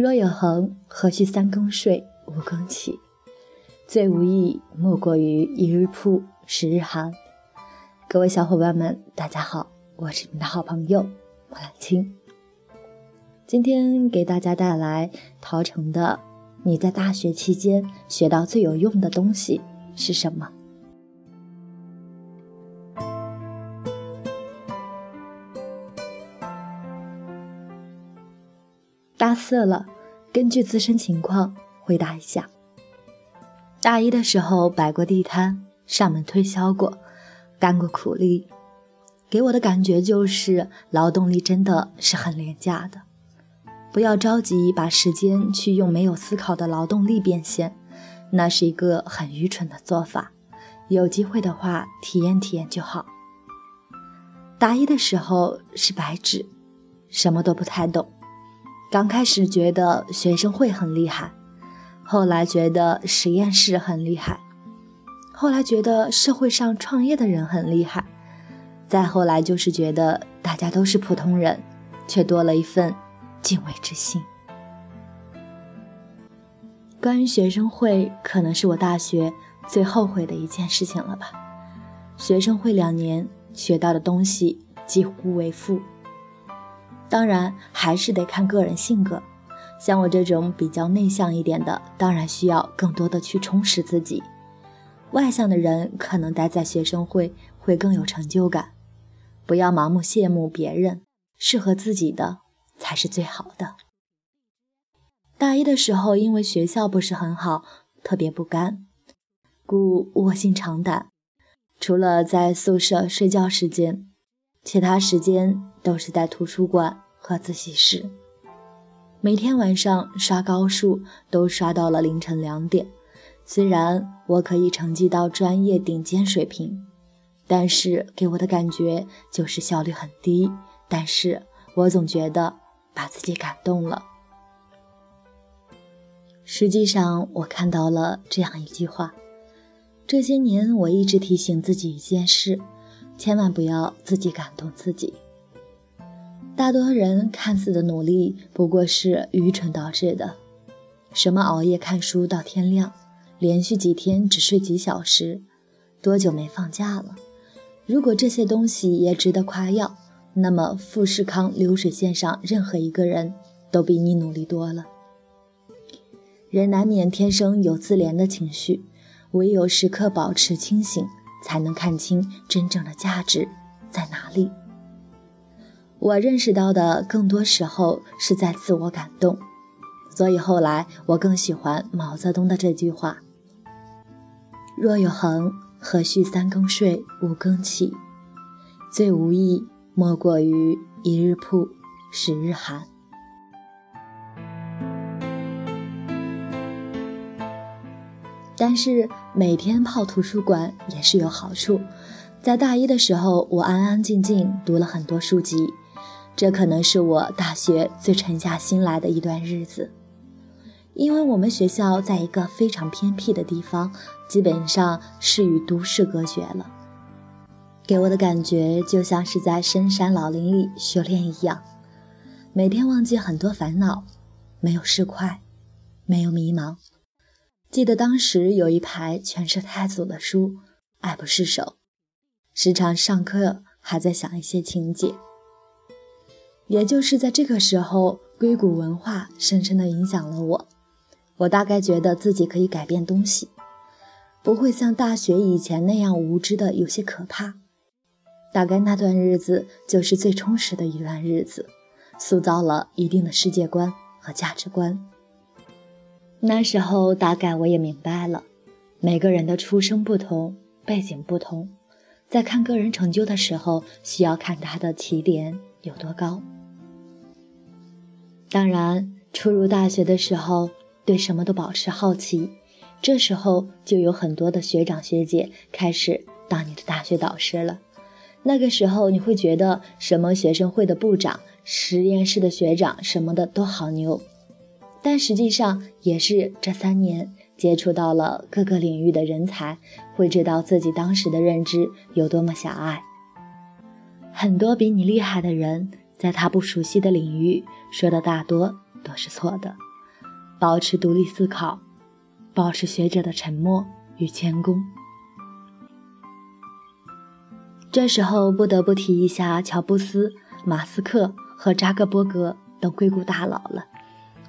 若有恒，何须三更睡，五更起？最无益，莫过于一日曝，十日寒。各位小伙伴们，大家好，我是你们的好朋友莫兰青。今天给大家带来陶成的《你在大学期间学到最有用的东西是什么》。四了，根据自身情况回答一下。大一的时候摆过地摊，上门推销过，干过苦力，给我的感觉就是劳动力真的是很廉价的。不要着急把时间去用没有思考的劳动力变现，那是一个很愚蠢的做法。有机会的话，体验体验就好。大一的时候是白纸，什么都不太懂。刚开始觉得学生会很厉害，后来觉得实验室很厉害，后来觉得社会上创业的人很厉害，再后来就是觉得大家都是普通人，却多了一份敬畏之心。关于学生会，可能是我大学最后悔的一件事情了吧。学生会两年学到的东西几乎为负。当然还是得看个人性格，像我这种比较内向一点的，当然需要更多的去充实自己。外向的人可能待在学生会会更有成就感。不要盲目羡慕别人，适合自己的才是最好的。大一的时候，因为学校不是很好，特别不甘，故卧薪尝胆，除了在宿舍睡觉时间。其他时间都是在图书馆和自习室，每天晚上刷高数都刷到了凌晨两点。虽然我可以成绩到专业顶尖水平，但是给我的感觉就是效率很低。但是我总觉得把自己感动了。实际上，我看到了这样一句话：这些年我一直提醒自己一件事。千万不要自己感动自己。大多人看似的努力，不过是愚蠢导致的。什么熬夜看书到天亮，连续几天只睡几小时，多久没放假了？如果这些东西也值得夸耀，那么富士康流水线上任何一个人都比你努力多了。人难免天生有自怜的情绪，唯有时刻保持清醒。才能看清真正的价值在哪里。我认识到的更多时候是在自我感动，所以后来我更喜欢毛泽东的这句话：“若有恒，何须三更睡，五更起？最无益，莫过于一日曝，十日寒。”但是每天泡图书馆也是有好处。在大一的时候，我安安静静读了很多书籍，这可能是我大学最沉下心来的一段日子。因为我们学校在一个非常偏僻的地方，基本上是与都市隔绝了，给我的感觉就像是在深山老林里修炼一样，每天忘记很多烦恼，没有市侩，没有迷茫。记得当时有一排全是太祖的书，爱不释手。时常上课还在想一些情节。也就是在这个时候，硅谷文化深深的影响了我。我大概觉得自己可以改变东西，不会像大学以前那样无知的有些可怕。大概那段日子就是最充实的一段日子，塑造了一定的世界观和价值观。那时候大概我也明白了，每个人的出生不同，背景不同，在看个人成就的时候，需要看他的起点有多高。当然，初入大学的时候，对什么都保持好奇，这时候就有很多的学长学姐开始当你的大学导师了。那个时候你会觉得什么学生会的部长、实验室的学长什么的都好牛。但实际上也是这三年接触到了各个领域的人才，会知道自己当时的认知有多么狭隘。很多比你厉害的人，在他不熟悉的领域说的大多都是错的。保持独立思考，保持学者的沉默与谦恭。这时候不得不提一下乔布斯、马斯克和扎克伯格等硅谷大佬了，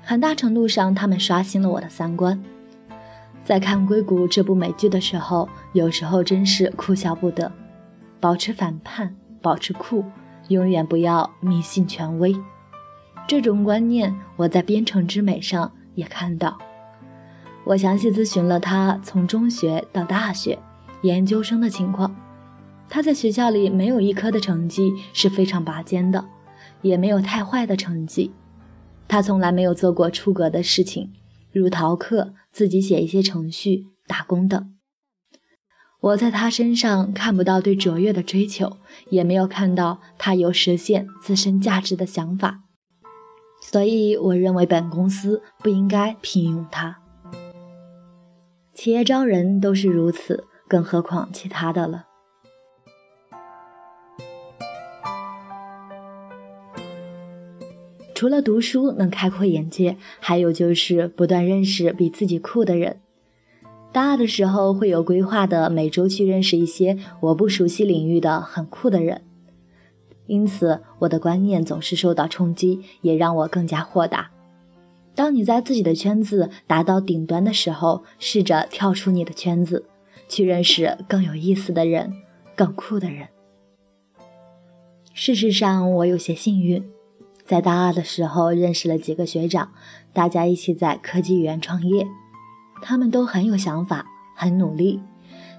很大程度上他们刷新了我的三观。在看《硅谷》这部美剧的时候，有时候真是哭笑不得。保持反叛，保持酷，永远不要迷信权威。这种观念我在《编程之美》上也看到。我详细咨询了他从中学到大学、研究生的情况。他在学校里没有一科的成绩是非常拔尖的，也没有太坏的成绩。他从来没有做过出格的事情，如逃课、自己写一些程序、打工等。我在他身上看不到对卓越的追求，也没有看到他有实现自身价值的想法，所以我认为本公司不应该聘用他。企业招人都是如此，更何况其他的了。除了读书能开阔眼界，还有就是不断认识比自己酷的人。大二的时候会有规划的，每周去认识一些我不熟悉领域的很酷的人，因此我的观念总是受到冲击，也让我更加豁达。当你在自己的圈子达到顶端的时候，试着跳出你的圈子，去认识更有意思的人，更酷的人。事实上，我有些幸运。在大二的时候认识了几个学长，大家一起在科技园创业，他们都很有想法，很努力。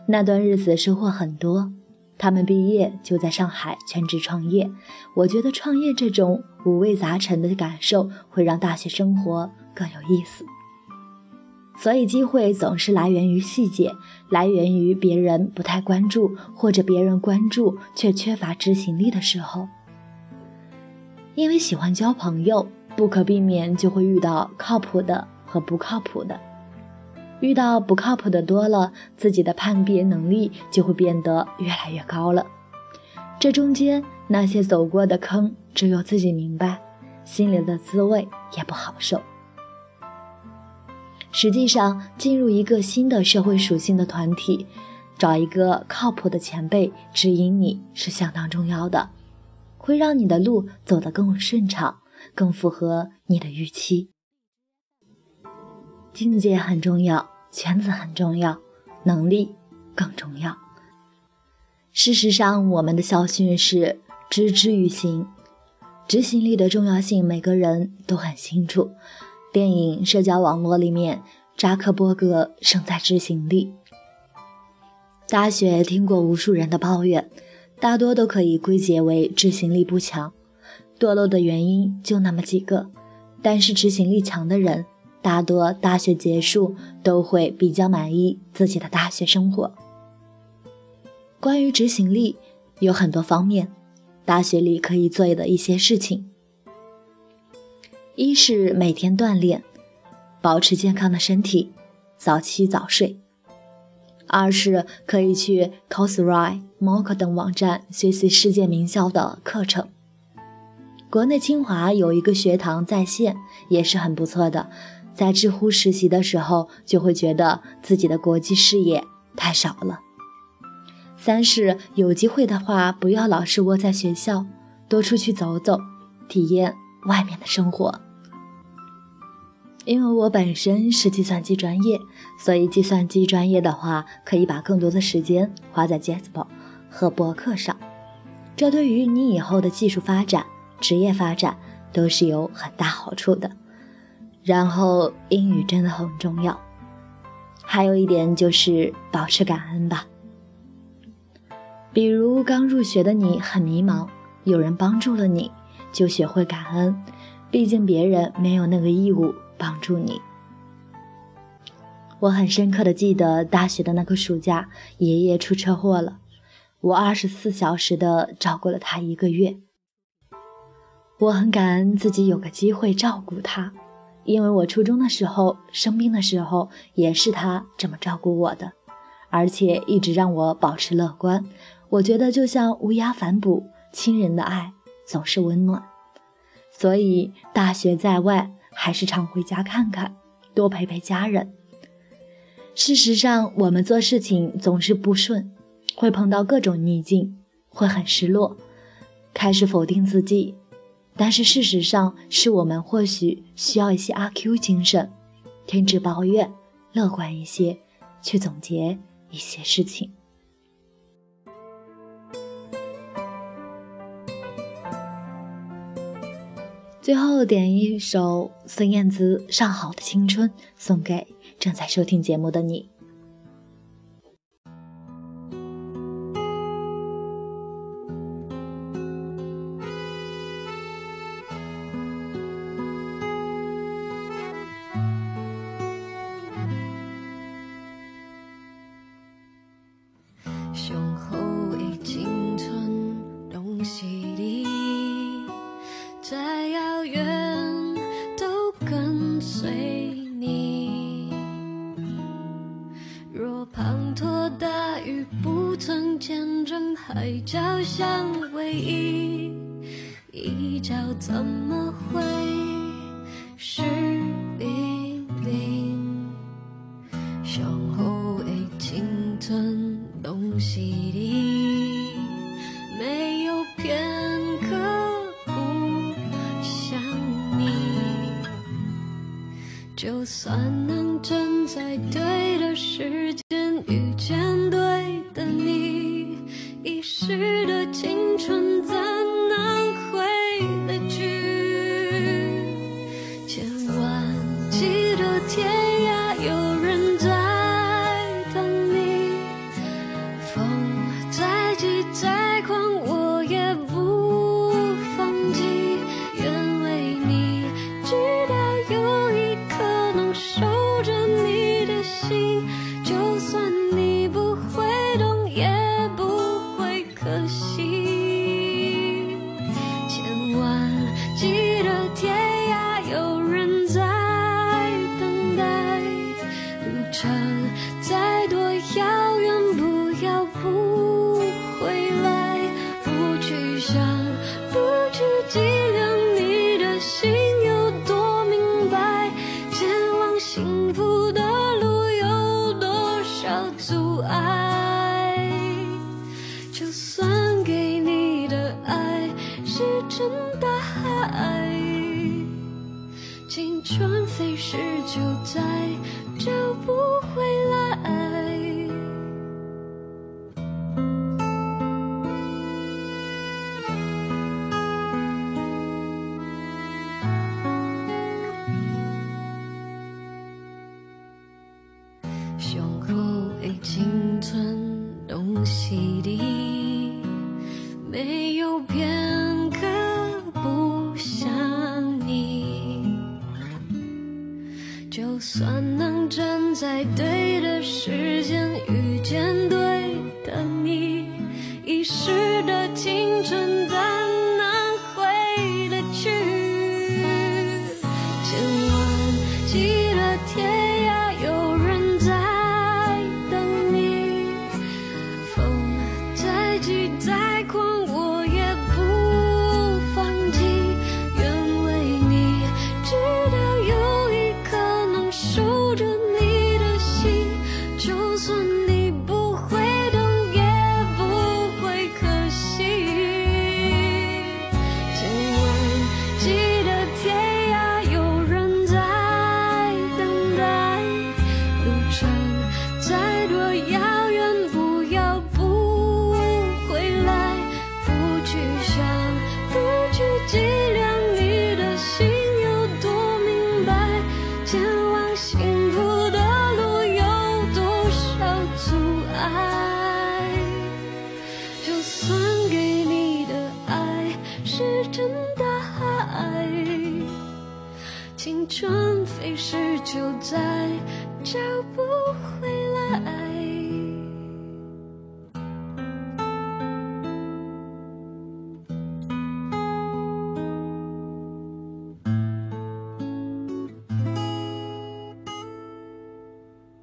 那段日子收获很多。他们毕业就在上海全职创业。我觉得创业这种五味杂陈的感受会让大学生活更有意思。所以机会总是来源于细节，来源于别人不太关注，或者别人关注却缺乏执行力的时候。因为喜欢交朋友，不可避免就会遇到靠谱的和不靠谱的。遇到不靠谱的多了，自己的判别能力就会变得越来越高了。这中间那些走过的坑，只有自己明白，心里的滋味也不好受。实际上，进入一个新的社会属性的团体，找一个靠谱的前辈指引你是相当重要的。会让你的路走得更顺畅，更符合你的预期。境界很重要，圈子很重要，能力更重要。事实上，我们的校训是“知之于行”，执行力的重要性每个人都很清楚。电影《社交网络》里面，扎克伯格胜在执行力。大学听过无数人的抱怨。大多都可以归结为执行力不强，堕落的原因就那么几个。但是执行力强的人，大多大学结束都会比较满意自己的大学生活。关于执行力，有很多方面，大学里可以做的一些事情，一是每天锻炼，保持健康的身体，早起早睡。二是可以去 Coursera、MOOC 等网站学习世界名校的课程。国内清华有一个学堂在线，也是很不错的。在知乎实习的时候，就会觉得自己的国际视野太少了。三是有机会的话，不要老是窝在学校，多出去走走，体验外面的生活。因为我本身是计算机专业，所以计算机专业的话，可以把更多的时间花在 Jasper 和博客上，这对于你以后的技术发展、职业发展都是有很大好处的。然后英语真的很重要，还有一点就是保持感恩吧。比如刚入学的你很迷茫，有人帮助了你，就学会感恩，毕竟别人没有那个义务。帮助你。我很深刻的记得大学的那个暑假，爷爷出车祸了，我二十四小时的照顾了他一个月。我很感恩自己有个机会照顾他，因为我初中的时候生病的时候也是他这么照顾我的，而且一直让我保持乐观。我觉得就像乌鸦反哺，亲人的爱总是温暖。所以大学在外。还是常回家看看，多陪陪家人。事实上，我们做事情总是不顺，会碰到各种逆境，会很失落，开始否定自己。但是事实上，是我们或许需要一些阿 Q 精神，停止抱怨，乐观一些，去总结一些事情。最后点一首孙燕姿《上好的青春》，送给正在收听节目的你。若滂沱大雨不曾见证海角相偎依，一朝怎么会？算能站在对的时间遇见在对的时间遇见对的你，遗失的情。春飞时就在，找不回。